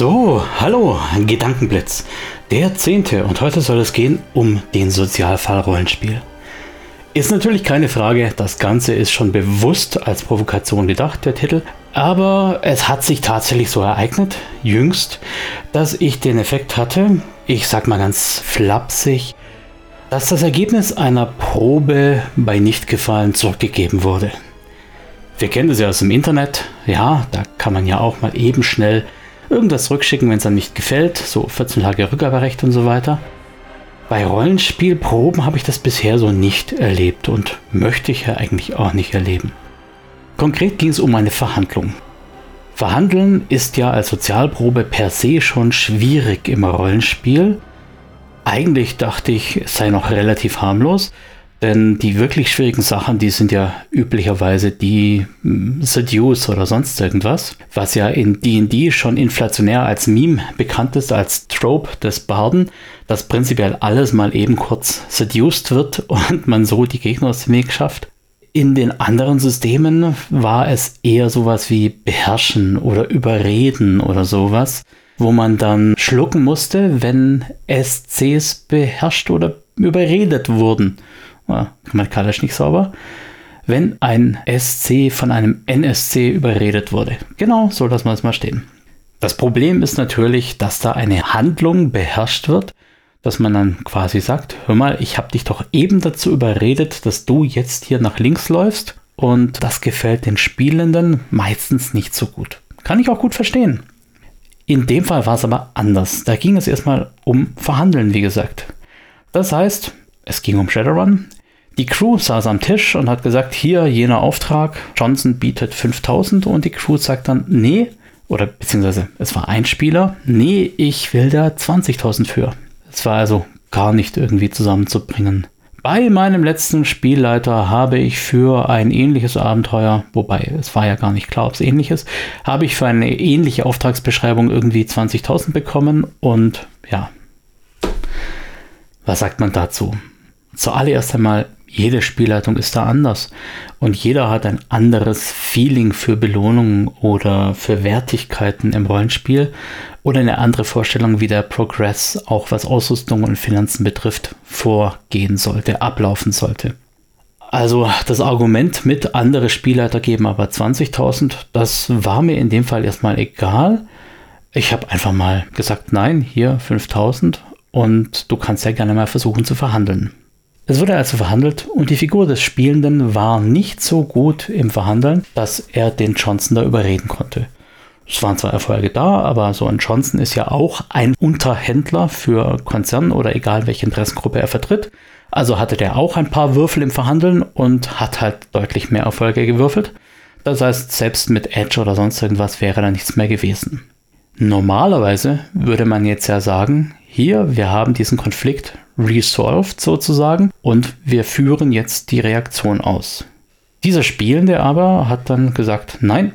So, hallo, Gedankenblitz. Der zehnte und heute soll es gehen um den Sozialfall-Rollenspiel. Ist natürlich keine Frage, das Ganze ist schon bewusst als Provokation gedacht, der Titel, aber es hat sich tatsächlich so ereignet, jüngst, dass ich den Effekt hatte, ich sag mal ganz flapsig, dass das Ergebnis einer Probe bei Nichtgefallen zurückgegeben wurde. Wir kennen das ja aus dem Internet, ja, da kann man ja auch mal eben schnell irgendwas zurückschicken, wenn es dann nicht gefällt, so 14 Tage Rückgaberecht und so weiter. Bei Rollenspielproben habe ich das bisher so nicht erlebt und möchte ich ja eigentlich auch nicht erleben. Konkret ging es um eine Verhandlung. Verhandeln ist ja als Sozialprobe per se schon schwierig im Rollenspiel. Eigentlich dachte ich, es sei noch relativ harmlos, denn die wirklich schwierigen Sachen, die sind ja üblicherweise die hm, Seduce oder sonst irgendwas, was ja in D&D schon inflationär als Meme bekannt ist, als Trope des Barden, dass prinzipiell alles mal eben kurz seduced wird und man so die Gegner aus dem Weg schafft. In den anderen Systemen war es eher sowas wie beherrschen oder überreden oder sowas, wo man dann schlucken musste, wenn SCs beherrscht oder überredet wurden grammatikalisch nicht sauber, wenn ein SC von einem NSC überredet wurde. Genau, so lassen wir es mal stehen. Das Problem ist natürlich, dass da eine Handlung beherrscht wird, dass man dann quasi sagt, hör mal, ich habe dich doch eben dazu überredet, dass du jetzt hier nach links läufst und das gefällt den Spielenden meistens nicht so gut. Kann ich auch gut verstehen. In dem Fall war es aber anders. Da ging es erstmal um Verhandeln, wie gesagt. Das heißt, es ging um Shadowrun. Die Crew saß am Tisch und hat gesagt, hier jener Auftrag, Johnson bietet 5000 und die Crew sagt dann, nee, oder beziehungsweise es war ein Spieler, nee, ich will da 20.000 für. Es war also gar nicht irgendwie zusammenzubringen. Bei meinem letzten Spielleiter habe ich für ein ähnliches Abenteuer, wobei es war ja gar nicht klar, ob es ähnlich ist, habe ich für eine ähnliche Auftragsbeschreibung irgendwie 20.000 bekommen und ja, was sagt man dazu? Zuallererst einmal jede Spielleitung ist da anders und jeder hat ein anderes Feeling für Belohnungen oder für Wertigkeiten im Rollenspiel oder eine andere Vorstellung, wie der Progress auch was Ausrüstung und Finanzen betrifft, vorgehen sollte, ablaufen sollte. Also das Argument mit andere Spielleiter geben aber 20.000, das war mir in dem Fall erstmal egal. Ich habe einfach mal gesagt, nein, hier 5.000 und du kannst ja gerne mal versuchen zu verhandeln. Es wurde also verhandelt und die Figur des Spielenden war nicht so gut im Verhandeln, dass er den Johnson da überreden konnte. Es waren zwar Erfolge da, aber so ein Johnson ist ja auch ein Unterhändler für Konzern oder egal welche Interessengruppe er vertritt. Also hatte der auch ein paar Würfel im Verhandeln und hat halt deutlich mehr Erfolge gewürfelt. Das heißt, selbst mit Edge oder sonst irgendwas wäre da nichts mehr gewesen. Normalerweise würde man jetzt ja sagen, hier, wir haben diesen Konflikt resolved sozusagen und wir führen jetzt die Reaktion aus. Dieser Spielende aber hat dann gesagt, nein,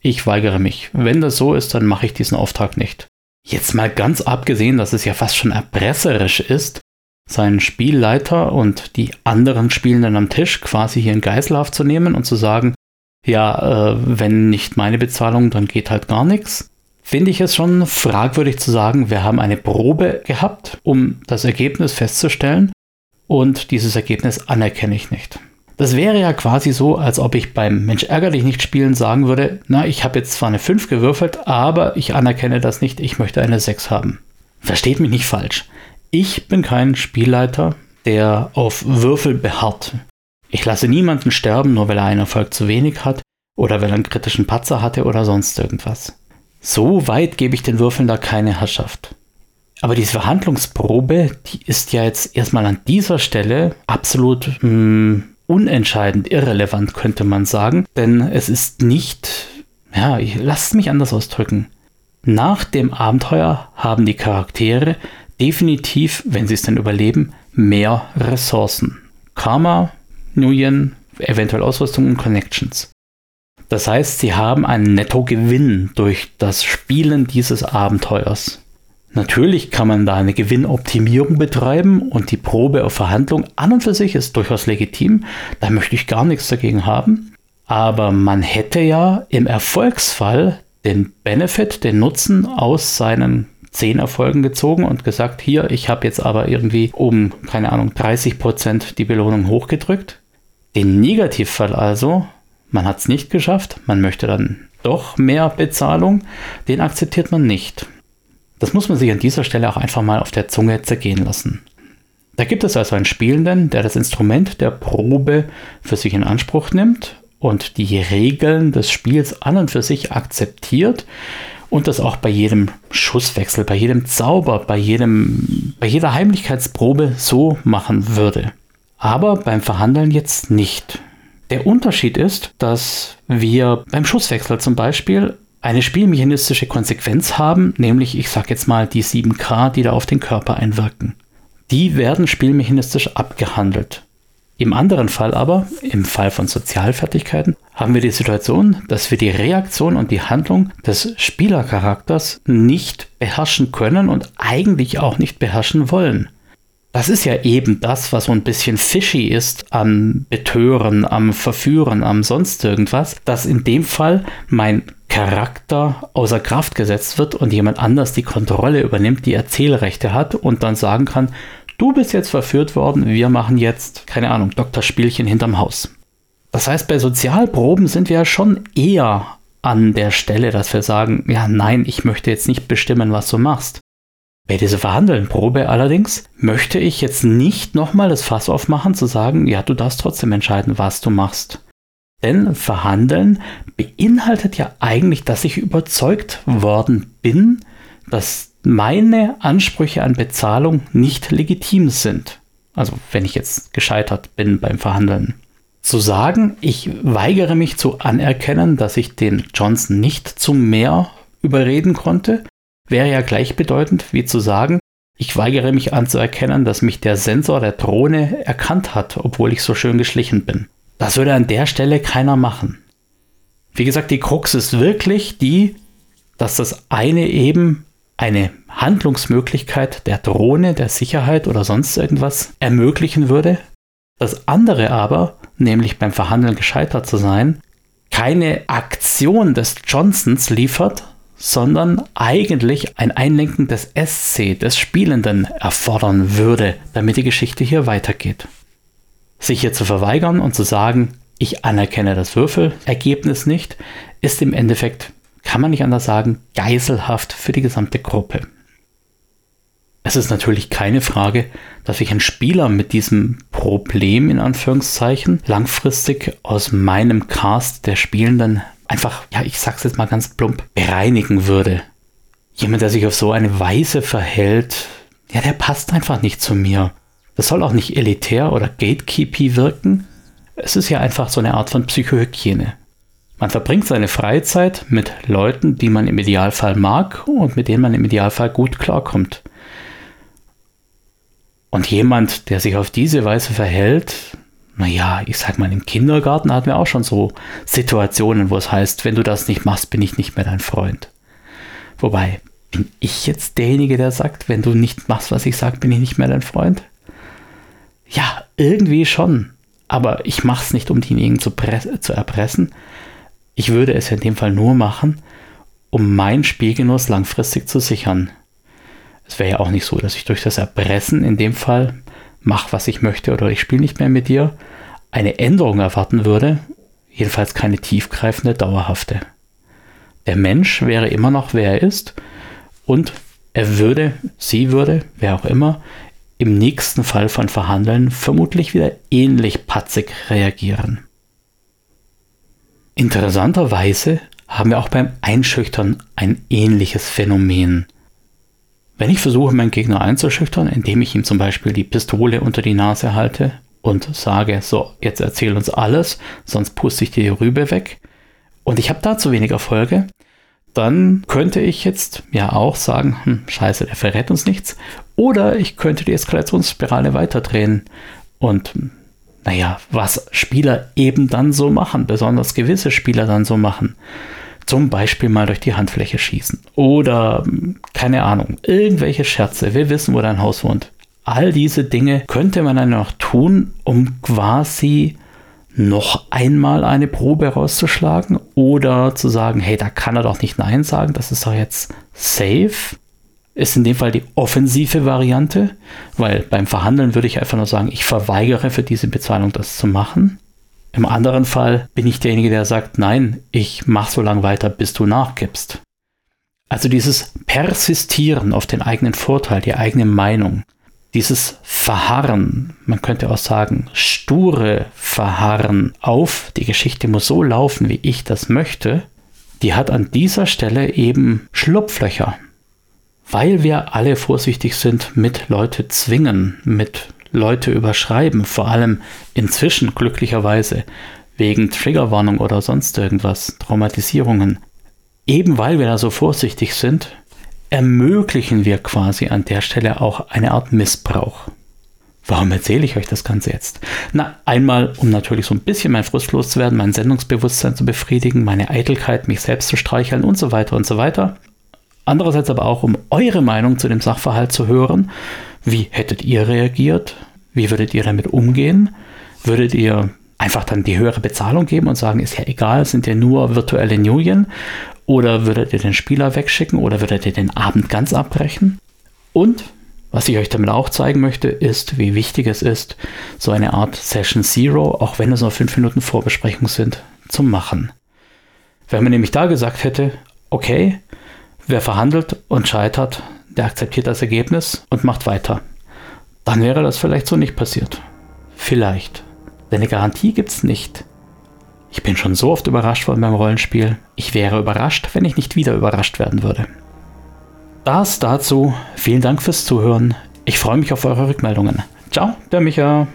ich weigere mich. Wenn das so ist, dann mache ich diesen Auftrag nicht. Jetzt mal ganz abgesehen, dass es ja fast schon erpresserisch ist, seinen Spielleiter und die anderen Spielenden am Tisch quasi hier in Geiselhaft zu nehmen und zu sagen, ja, äh, wenn nicht meine Bezahlung, dann geht halt gar nichts finde ich es schon fragwürdig zu sagen, wir haben eine Probe gehabt, um das Ergebnis festzustellen und dieses Ergebnis anerkenne ich nicht. Das wäre ja quasi so, als ob ich beim Mensch ärgerlich nicht spielen sagen würde, na, ich habe jetzt zwar eine 5 gewürfelt, aber ich anerkenne das nicht, ich möchte eine 6 haben. Versteht mich nicht falsch. Ich bin kein Spielleiter, der auf Würfel beharrt. Ich lasse niemanden sterben, nur weil er einen Erfolg zu wenig hat oder weil er einen kritischen Patzer hatte oder sonst irgendwas. So weit gebe ich den Würfeln da keine Herrschaft. Aber diese Verhandlungsprobe, die ist ja jetzt erstmal an dieser Stelle absolut mh, hm, unentscheidend, irrelevant, könnte man sagen. Denn es ist nicht, ja, lasst mich anders ausdrücken. Nach dem Abenteuer haben die Charaktere definitiv, wenn sie es denn überleben, mehr Ressourcen. Karma, Nuyen, eventuell Ausrüstung und Connections. Das heißt, sie haben einen Nettogewinn durch das Spielen dieses Abenteuers. Natürlich kann man da eine Gewinnoptimierung betreiben und die Probe auf Verhandlung an und für sich ist durchaus legitim. Da möchte ich gar nichts dagegen haben. Aber man hätte ja im Erfolgsfall den Benefit, den Nutzen aus seinen zehn Erfolgen gezogen und gesagt, hier, ich habe jetzt aber irgendwie um, keine Ahnung, 30 Prozent die Belohnung hochgedrückt. Den Negativfall also, man hat es nicht geschafft, man möchte dann doch mehr Bezahlung, den akzeptiert man nicht. Das muss man sich an dieser Stelle auch einfach mal auf der Zunge zergehen lassen. Da gibt es also einen Spielenden, der das Instrument der Probe für sich in Anspruch nimmt und die Regeln des Spiels an und für sich akzeptiert und das auch bei jedem Schusswechsel, bei jedem Zauber, bei, jedem, bei jeder Heimlichkeitsprobe so machen würde. Aber beim Verhandeln jetzt nicht. Der Unterschied ist, dass wir beim Schusswechsel zum Beispiel eine spielmechanistische Konsequenz haben, nämlich ich sage jetzt mal die 7K, die da auf den Körper einwirken. Die werden spielmechanistisch abgehandelt. Im anderen Fall aber, im Fall von Sozialfertigkeiten, haben wir die Situation, dass wir die Reaktion und die Handlung des Spielercharakters nicht beherrschen können und eigentlich auch nicht beherrschen wollen. Das ist ja eben das, was so ein bisschen fishy ist am Betören, am Verführen, am sonst irgendwas, dass in dem Fall mein Charakter außer Kraft gesetzt wird und jemand anders die Kontrolle übernimmt, die Erzählrechte hat und dann sagen kann, du bist jetzt verführt worden, wir machen jetzt, keine Ahnung, Doktorspielchen hinterm Haus. Das heißt, bei Sozialproben sind wir ja schon eher an der Stelle, dass wir sagen, ja, nein, ich möchte jetzt nicht bestimmen, was du machst. Bei dieser Verhandelnprobe allerdings möchte ich jetzt nicht nochmal das Fass aufmachen, zu sagen, ja, du darfst trotzdem entscheiden, was du machst. Denn Verhandeln beinhaltet ja eigentlich, dass ich überzeugt worden bin, dass meine Ansprüche an Bezahlung nicht legitim sind. Also wenn ich jetzt gescheitert bin beim Verhandeln. Zu sagen, ich weigere mich zu anerkennen, dass ich den Johnson nicht zu mehr überreden konnte, wäre ja gleichbedeutend wie zu sagen, ich weigere mich anzuerkennen, dass mich der Sensor der Drohne erkannt hat, obwohl ich so schön geschlichen bin. Das würde an der Stelle keiner machen. Wie gesagt, die Krux ist wirklich die, dass das eine eben eine Handlungsmöglichkeit der Drohne, der Sicherheit oder sonst irgendwas ermöglichen würde. Das andere aber, nämlich beim Verhandeln gescheitert zu sein, keine Aktion des Johnsons liefert, sondern eigentlich ein Einlenken des SC, des Spielenden, erfordern würde, damit die Geschichte hier weitergeht. Sich hier zu verweigern und zu sagen, ich anerkenne das Würfelergebnis nicht, ist im Endeffekt kann man nicht anders sagen, geiselhaft für die gesamte Gruppe. Es ist natürlich keine Frage, dass ich einen Spieler mit diesem Problem in Anführungszeichen langfristig aus meinem Cast der Spielenden einfach, ja, ich sag's jetzt mal ganz plump, bereinigen würde. Jemand, der sich auf so eine Weise verhält, ja, der passt einfach nicht zu mir. Das soll auch nicht elitär oder gatekeepy wirken. Es ist ja einfach so eine Art von Psychohygiene. Man verbringt seine Freizeit mit Leuten, die man im Idealfall mag und mit denen man im Idealfall gut klarkommt. Und jemand, der sich auf diese Weise verhält, naja, ich sag mal, im Kindergarten hatten wir auch schon so Situationen, wo es heißt, wenn du das nicht machst, bin ich nicht mehr dein Freund. Wobei, bin ich jetzt derjenige, der sagt, wenn du nicht machst, was ich sage, bin ich nicht mehr dein Freund? Ja, irgendwie schon. Aber ich mach's nicht, um denjenigen zu, zu erpressen, ich würde es in dem Fall nur machen, um meinen Spielgenuss langfristig zu sichern. Es wäre ja auch nicht so, dass ich durch das Erpressen in dem Fall mach, was ich möchte oder ich spiele nicht mehr mit dir, eine Änderung erwarten würde, jedenfalls keine tiefgreifende, dauerhafte. Der Mensch wäre immer noch, wer er ist und er würde, sie würde, wer auch immer, im nächsten Fall von Verhandeln vermutlich wieder ähnlich patzig reagieren. Interessanterweise haben wir auch beim Einschüchtern ein ähnliches Phänomen. Wenn ich versuche, meinen Gegner einzuschüchtern, indem ich ihm zum Beispiel die Pistole unter die Nase halte und sage, so, jetzt erzähl uns alles, sonst puste ich dir die Rübe weg, und ich habe da zu wenig Erfolge, dann könnte ich jetzt ja auch sagen, hm, scheiße, der verrät uns nichts. Oder ich könnte die Eskalationsspirale weiterdrehen und naja, was Spieler eben dann so machen, besonders gewisse Spieler dann so machen. Zum Beispiel mal durch die Handfläche schießen. Oder, keine Ahnung, irgendwelche Scherze. Wir wissen, wo dein Haus wohnt. All diese Dinge könnte man dann noch tun, um quasi noch einmal eine Probe rauszuschlagen oder zu sagen, hey, da kann er doch nicht Nein sagen, das ist doch jetzt safe. Ist in dem Fall die offensive Variante, weil beim Verhandeln würde ich einfach nur sagen, ich verweigere für diese Bezahlung das zu machen. Im anderen Fall bin ich derjenige, der sagt, nein, ich mache so lange weiter, bis du nachgibst. Also dieses Persistieren auf den eigenen Vorteil, die eigene Meinung, dieses Verharren, man könnte auch sagen, sture Verharren auf, die Geschichte muss so laufen, wie ich das möchte, die hat an dieser Stelle eben Schlupflöcher. Weil wir alle vorsichtig sind mit Leute zwingen, mit Leute überschreiben, vor allem inzwischen glücklicherweise wegen Triggerwarnung oder sonst irgendwas, Traumatisierungen. Eben weil wir da so vorsichtig sind, ermöglichen wir quasi an der Stelle auch eine Art Missbrauch. Warum erzähle ich euch das Ganze jetzt? Na, einmal, um natürlich so ein bisschen mein Frust loszuwerden, mein Sendungsbewusstsein zu befriedigen, meine Eitelkeit, mich selbst zu streicheln und so weiter und so weiter. Andererseits aber auch, um eure Meinung zu dem Sachverhalt zu hören. Wie hättet ihr reagiert? Wie würdet ihr damit umgehen? Würdet ihr einfach dann die höhere Bezahlung geben und sagen, ist ja egal, sind ja nur virtuelle Nuyen? Oder würdet ihr den Spieler wegschicken oder würdet ihr den Abend ganz abbrechen? Und was ich euch damit auch zeigen möchte, ist, wie wichtig es ist, so eine Art Session Zero, auch wenn es nur fünf Minuten Vorbesprechung sind, zu machen. Wenn man nämlich da gesagt hätte, okay, wer verhandelt und scheitert, der akzeptiert das Ergebnis und macht weiter, dann wäre das vielleicht so nicht passiert. Vielleicht. Denn eine Garantie gibt es nicht. Ich bin schon so oft überrascht worden beim Rollenspiel. Ich wäre überrascht, wenn ich nicht wieder überrascht werden würde. Das dazu. Vielen Dank fürs Zuhören. Ich freue mich auf eure Rückmeldungen. Ciao, der Micha.